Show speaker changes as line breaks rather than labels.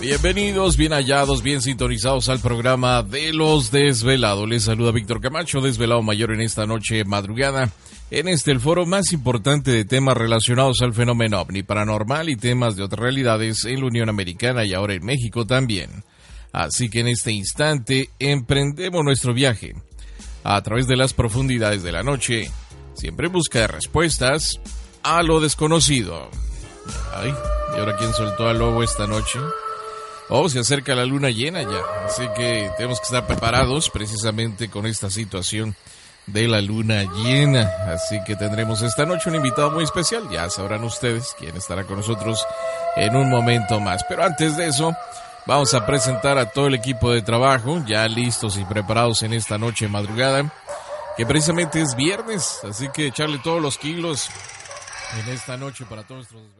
Bienvenidos, bien hallados, bien sintonizados al programa de los desvelados. Les saluda Víctor Camacho, desvelado mayor en esta noche madrugada. En este el foro más importante de temas relacionados al fenómeno ovni paranormal y temas de otras realidades en la Unión Americana y ahora en México también. Así que en este instante emprendemos nuestro viaje a través de las profundidades de la noche, siempre en busca de respuestas a lo desconocido. Ay, ¿y ahora quién soltó al lobo esta noche? Oh, se acerca la luna llena ya, así que tenemos que estar preparados precisamente con esta situación de la luna llena. Así que tendremos esta noche un invitado muy especial, ya sabrán ustedes quién estará con nosotros en un momento más. Pero antes de eso, vamos a presentar a todo el equipo de trabajo, ya listos y preparados en esta noche madrugada, que precisamente es viernes, así que echarle todos los kilos en esta noche para todos nuestros...